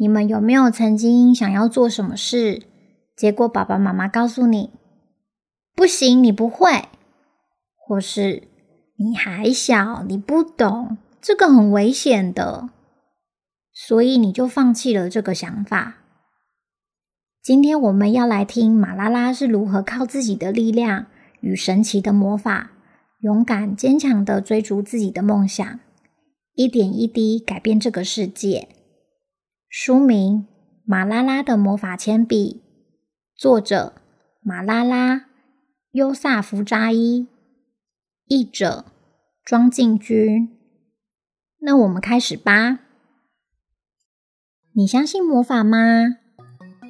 你们有没有曾经想要做什么事，结果爸爸妈妈告诉你不行，你不会，或是你还小，你不懂，这个很危险的，所以你就放弃了这个想法。今天我们要来听马拉拉是如何靠自己的力量与神奇的魔法，勇敢坚强的追逐自己的梦想。一点一滴改变这个世界。书名《马拉拉的魔法铅笔》，作者马拉拉·优萨弗扎伊，译者庄敬君。那我们开始吧。你相信魔法吗？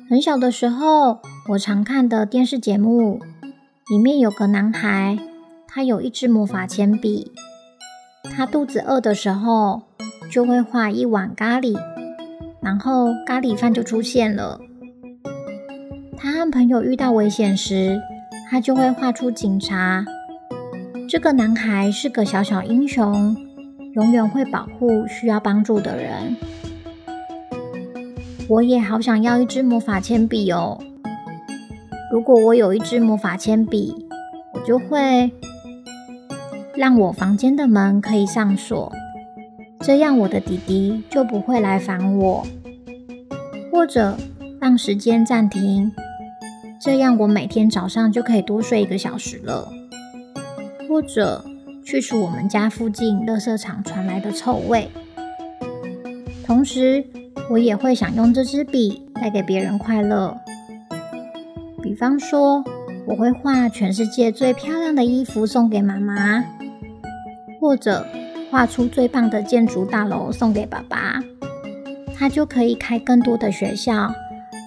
很小的时候，我常看的电视节目里面有个男孩，他有一支魔法铅笔。他肚子饿的时候，就会画一碗咖喱，然后咖喱饭就出现了。他和朋友遇到危险时，他就会画出警察。这个男孩是个小小英雄，永远会保护需要帮助的人。我也好想要一支魔法铅笔哦！如果我有一支魔法铅笔，我就会。让我房间的门可以上锁，这样我的弟弟就不会来烦我；或者让时间暂停，这样我每天早上就可以多睡一个小时了；或者去除我们家附近垃圾场传来的臭味。同时，我也会想用这支笔带给别人快乐。比方说，我会画全世界最漂亮的衣服送给妈妈。或者画出最棒的建筑大楼送给爸爸，他就可以开更多的学校，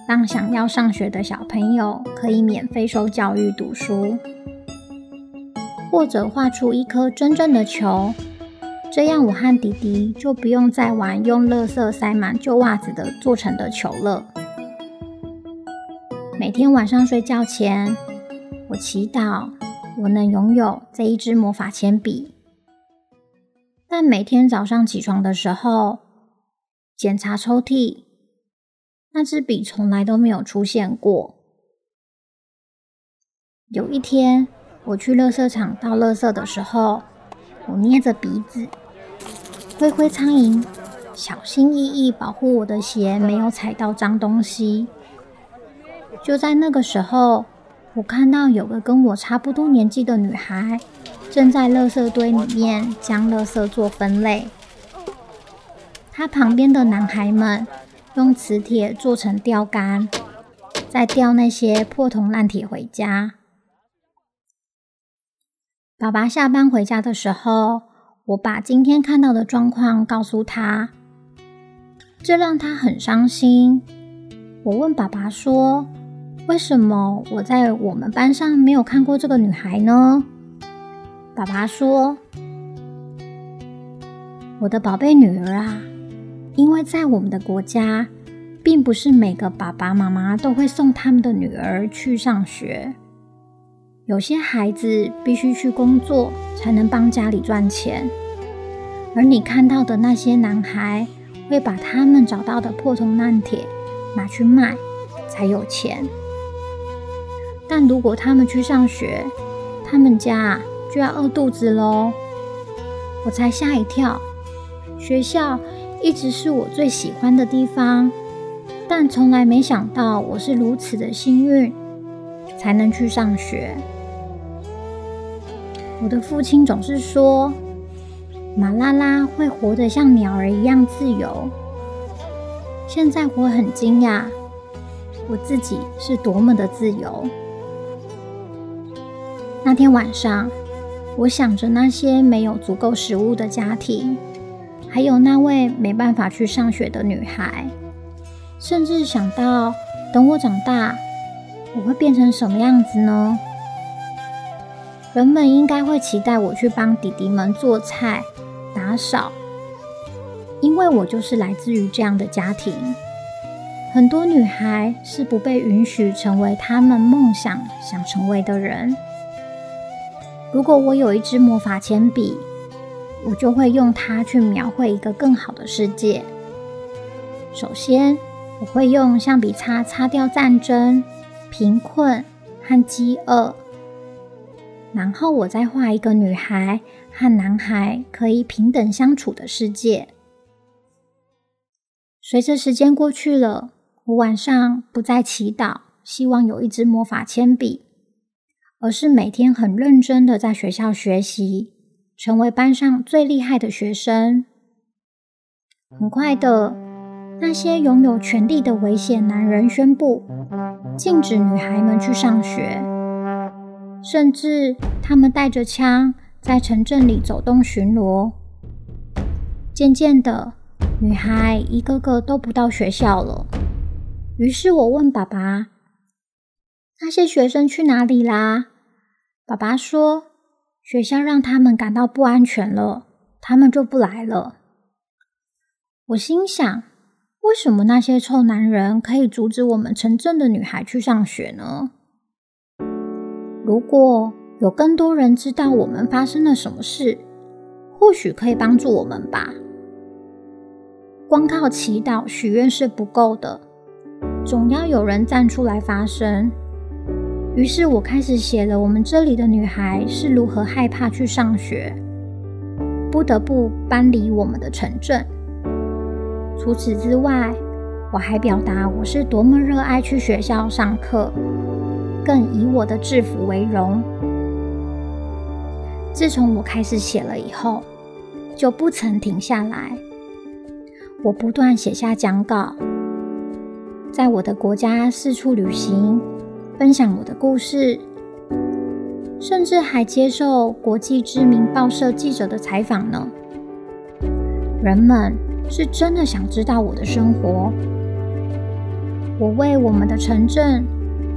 让想要上学的小朋友可以免费受教育读书。或者画出一颗真正的球，这样我和弟弟就不用再玩用垃圾塞满旧袜子的做成的球了。每天晚上睡觉前，我祈祷我能拥有这一支魔法铅笔。但每天早上起床的时候，检查抽屉，那支笔从来都没有出现过。有一天，我去垃圾场倒垃圾的时候，我捏着鼻子，挥挥苍蝇，小心翼翼保护我的鞋没有踩到脏东西。就在那个时候，我看到有个跟我差不多年纪的女孩。正在垃圾堆里面将垃圾做分类。他旁边的男孩们用磁铁做成钓竿，再钓那些破铜烂铁回家。爸爸下班回家的时候，我把今天看到的状况告诉他，这让他很伤心。我问爸爸说：“为什么我在我们班上没有看过这个女孩呢？”爸爸说：“我的宝贝女儿啊，因为在我们的国家，并不是每个爸爸妈妈都会送他们的女儿去上学。有些孩子必须去工作，才能帮家里赚钱。而你看到的那些男孩，会把他们找到的破铜烂铁拿去卖，才有钱。但如果他们去上学，他们家……”就要饿肚子喽！我才吓一跳。学校一直是我最喜欢的地方，但从来没想到我是如此的幸运，才能去上学。我的父亲总是说，马拉拉会活得像鸟儿一样自由。现在我很惊讶，我自己是多么的自由。那天晚上。我想着那些没有足够食物的家庭，还有那位没办法去上学的女孩，甚至想到等我长大，我会变成什么样子呢？人们应该会期待我去帮弟弟们做菜、打扫，因为我就是来自于这样的家庭。很多女孩是不被允许成为他们梦想想成为的人。如果我有一支魔法铅笔，我就会用它去描绘一个更好的世界。首先，我会用橡皮擦擦掉战争、贫困和饥饿，然后我再画一个女孩和男孩可以平等相处的世界。随着时间过去了。我晚上不再祈祷，希望有一支魔法铅笔，而是每天很认真的在学校学习，成为班上最厉害的学生。很快的，那些拥有权力的危险男人宣布禁止女孩们去上学，甚至他们带着枪在城镇里走动巡逻。渐渐的，女孩一个个都不到学校了。于是我问爸爸：“那些学生去哪里啦？”爸爸说：“学校让他们感到不安全了，他们就不来了。”我心想：为什么那些臭男人可以阻止我们城镇的女孩去上学呢？如果有更多人知道我们发生了什么事，或许可以帮助我们吧。光靠祈祷许愿是不够的。总要有人站出来发声。于是我开始写了我们这里的女孩是如何害怕去上学，不得不搬离我们的城镇。除此之外，我还表达我是多么热爱去学校上课，更以我的制服为荣。自从我开始写了以后，就不曾停下来。我不断写下讲稿。在我的国家四处旅行，分享我的故事，甚至还接受国际知名报社记者的采访呢。人们是真的想知道我的生活。我为我们的城镇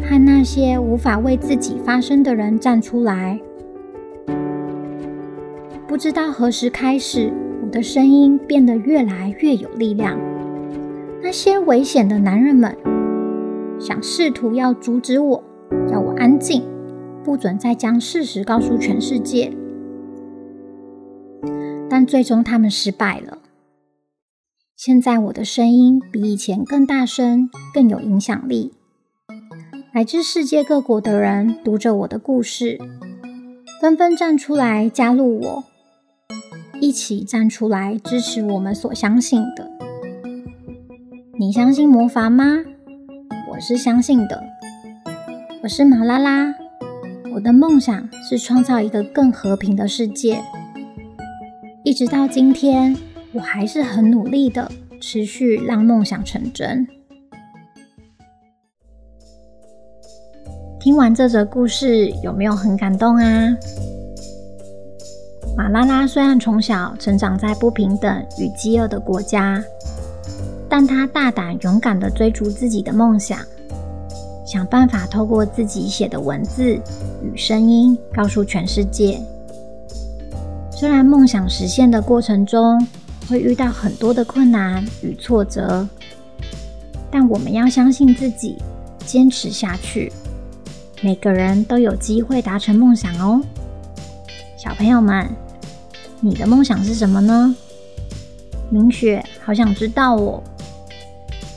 和那些无法为自己发声的人站出来。不知道何时开始，我的声音变得越来越有力量。那些危险的男人们想试图要阻止我，要我安静，不准再将事实告诉全世界。但最终他们失败了。现在我的声音比以前更大声，更有影响力。来自世界各国的人读着我的故事，纷纷站出来加入我，一起站出来支持我们所相信的。你相信魔法吗？我是相信的。我是马拉拉，我的梦想是创造一个更和平的世界。一直到今天，我还是很努力的，持续让梦想成真。听完这则故事，有没有很感动啊？马拉拉虽然从小成长在不平等与饥饿的国家。但他大胆勇敢地追逐自己的梦想，想办法透过自己写的文字与声音告诉全世界。虽然梦想实现的过程中会遇到很多的困难与挫折，但我们要相信自己，坚持下去。每个人都有机会达成梦想哦。小朋友们，你的梦想是什么呢？明雪好想知道哦。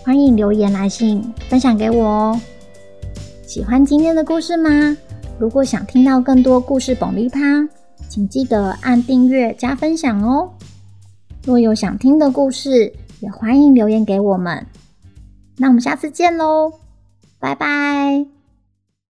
欢迎留言来信分享给我哦！喜欢今天的故事吗？如果想听到更多故事爆米花，请记得按订阅加分享哦！若有想听的故事，也欢迎留言给我们。那我们下次见喽，拜拜！